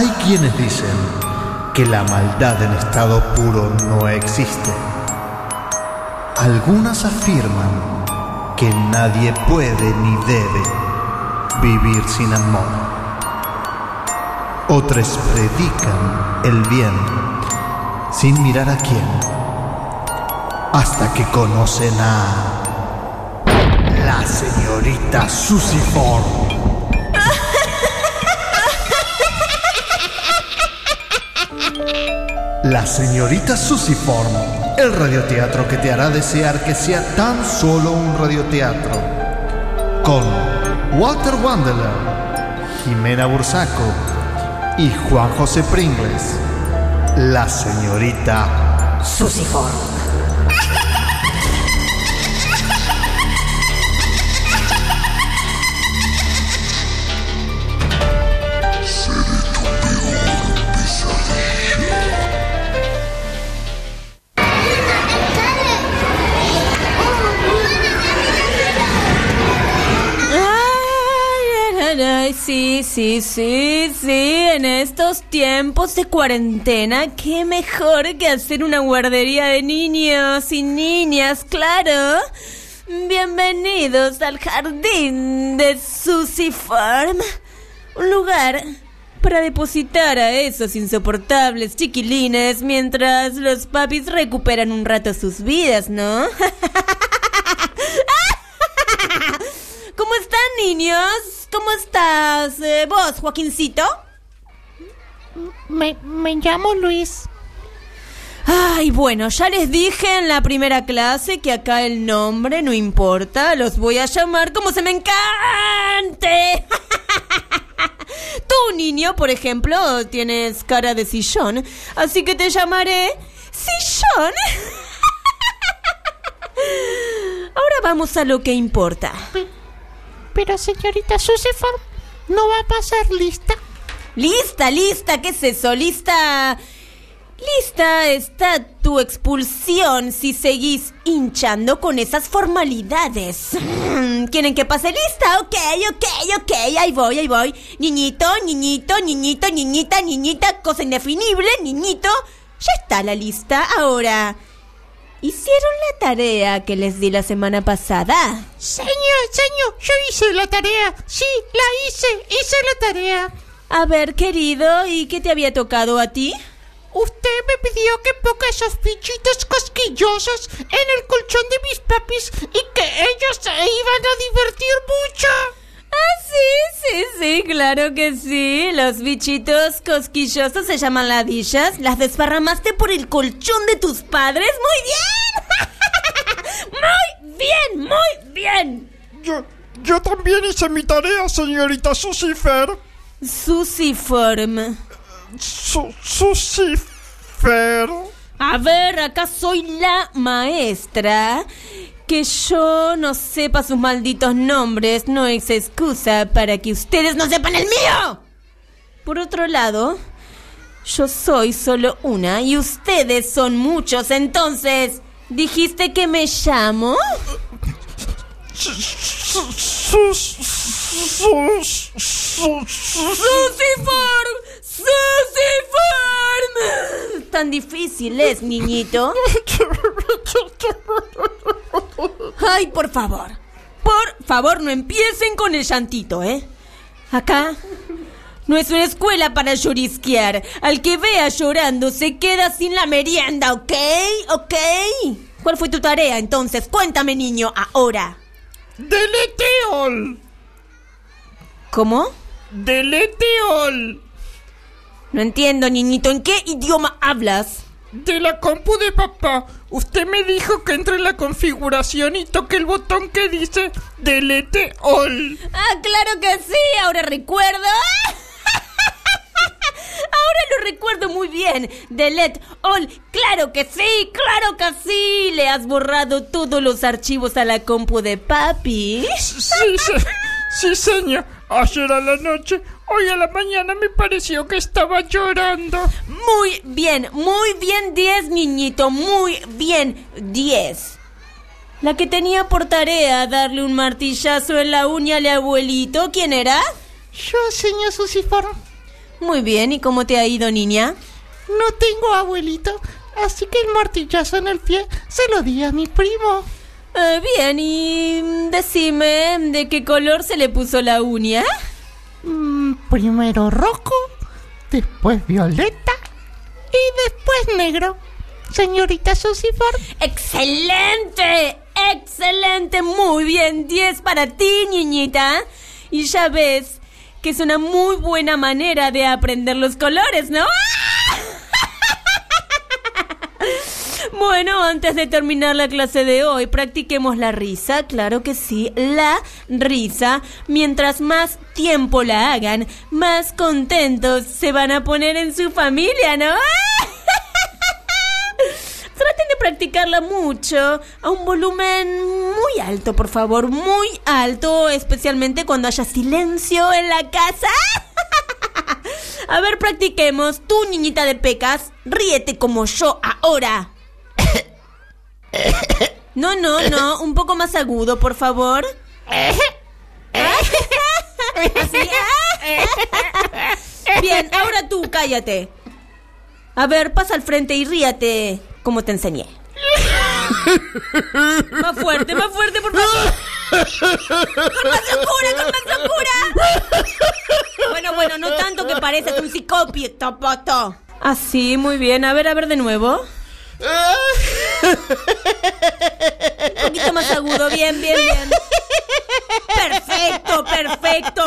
Hay quienes dicen que la maldad en estado puro no existe. Algunas afirman que nadie puede ni debe vivir sin amor. Otros predican el bien sin mirar a quién, hasta que conocen a la señorita Susie La señorita Susiform, el radioteatro que te hará desear que sea tan solo un radioteatro. Con Walter Wandeler, Jimena Bursaco y Juan José Pringles. La señorita Susiform. Sí, sí, sí, sí. En estos tiempos de cuarentena, qué mejor que hacer una guardería de niños y niñas, claro. Bienvenidos al jardín de Susie Farm. Un lugar para depositar a esos insoportables chiquilines mientras los papis recuperan un rato sus vidas, ¿no? ¿Cómo están, niños? ¿Cómo estás eh, vos, Joaquincito? Me, me llamo Luis. Ay, bueno, ya les dije en la primera clase que acá el nombre no importa, los voy a llamar como se me encante. Tú, niño, por ejemplo, tienes cara de sillón, así que te llamaré sillón. Ahora vamos a lo que importa. Pero señorita Susiform, ¿no va a pasar lista? Lista, lista, ¿qué es eso? Lista. Lista está tu expulsión si seguís hinchando con esas formalidades. ¿Quieren que pase lista? Ok, ok, ok, ahí voy, ahí voy. Niñito, niñito, niñito, niñita, niñita, cosa indefinible, niñito. Ya está la lista. Ahora, ¿Hicieron la tarea que les di la semana pasada? Señor, señor, yo hice la tarea. Sí, la hice, hice la tarea. A ver, querido, ¿y qué te había tocado a ti? Usted me pidió que ponga esos bichitos cosquillosos en el colchón de mis papis y que ellos se iban a divertir mucho. Ah, sí, sí, sí, claro que sí. Los bichitos cosquillosos se llaman ladillas. Las desparramaste por el colchón de tus padres. Muy bien. muy bien, muy bien. Yo, yo también hice mi tarea, señorita Susifer. Susiform. Su Susifer. A ver, acá soy la maestra que yo no sepa sus malditos nombres no es excusa para que ustedes no sepan el mío. Por otro lado, yo soy solo una y ustedes son muchos, entonces, ¿dijiste que me llamo? Susiform. ¡Susiform! Tan difícil es, niñito. Ay, por favor. Por favor, no empiecen con el llantito, ¿eh? Acá no es una escuela para llorisquear. Al que vea llorando se queda sin la merienda, ¿ok? ¿Ok? ¿Cuál fue tu tarea entonces? Cuéntame, niño, ahora. Deleteol. ¿Cómo? Deleteol. No entiendo, niñito, ¿en qué idioma hablas? De la compu de papá. Usted me dijo que entre en la configuración y toque el botón que dice Delete All. Ah, claro que sí, ahora recuerdo. Ahora lo recuerdo muy bien. Delete All, claro que sí, claro que sí. Le has borrado todos los archivos a la compu de papi. Sí, sí, sí señor. Ayer a la noche, hoy a la mañana me pareció que estaba llorando. Muy bien, muy bien 10, niñito, muy bien 10. La que tenía por tarea darle un martillazo en la uña al abuelito, ¿quién era? Yo, señor Susiform. Muy bien, ¿y cómo te ha ido, niña? No tengo abuelito, así que el martillazo en el pie se lo di a mi primo. Eh, bien, y decime, ¿de qué color se le puso la uña? Mm, primero rojo, después violeta y después negro. Señorita Susie Ford. ¡Excelente! ¡Excelente! Muy bien, 10 para ti, niñita. Y ya ves que es una muy buena manera de aprender los colores, ¿no? Bueno, antes de terminar la clase de hoy, practiquemos la risa, claro que sí, la risa. Mientras más tiempo la hagan, más contentos se van a poner en su familia, ¿no? Traten de practicarla mucho, a un volumen muy alto, por favor, muy alto, especialmente cuando haya silencio en la casa. A ver, practiquemos. Tú, niñita de pecas, ríete como yo ahora. No, no, no, un poco más agudo, por favor. Bien, ahora tú, cállate. A ver, pasa al frente y ríate como te enseñé. Más fuerte, más fuerte, por favor. Con más locura, con más locura. Bueno, bueno, no tanto que pareces un psicópata, poto. Así, muy bien. A ver, a ver de nuevo. Un poquito más agudo, bien, bien, bien. Perfecto, perfecto.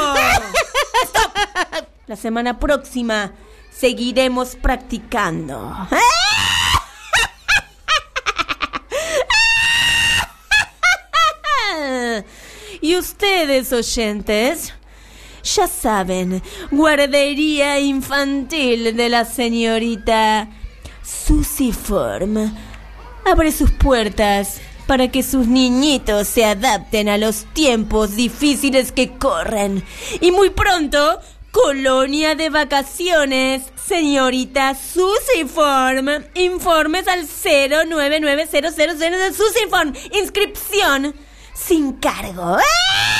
La semana próxima seguiremos practicando. Y ustedes, oyentes, ya saben, guardería infantil de la señorita Susiform abre sus puertas para que sus niñitos se adapten a los tiempos difíciles que corren. Y muy pronto, colonia de vacaciones, señorita Susiform. Informes al 09900 de Susiform. Inscripción sin cargo. ¡Ah!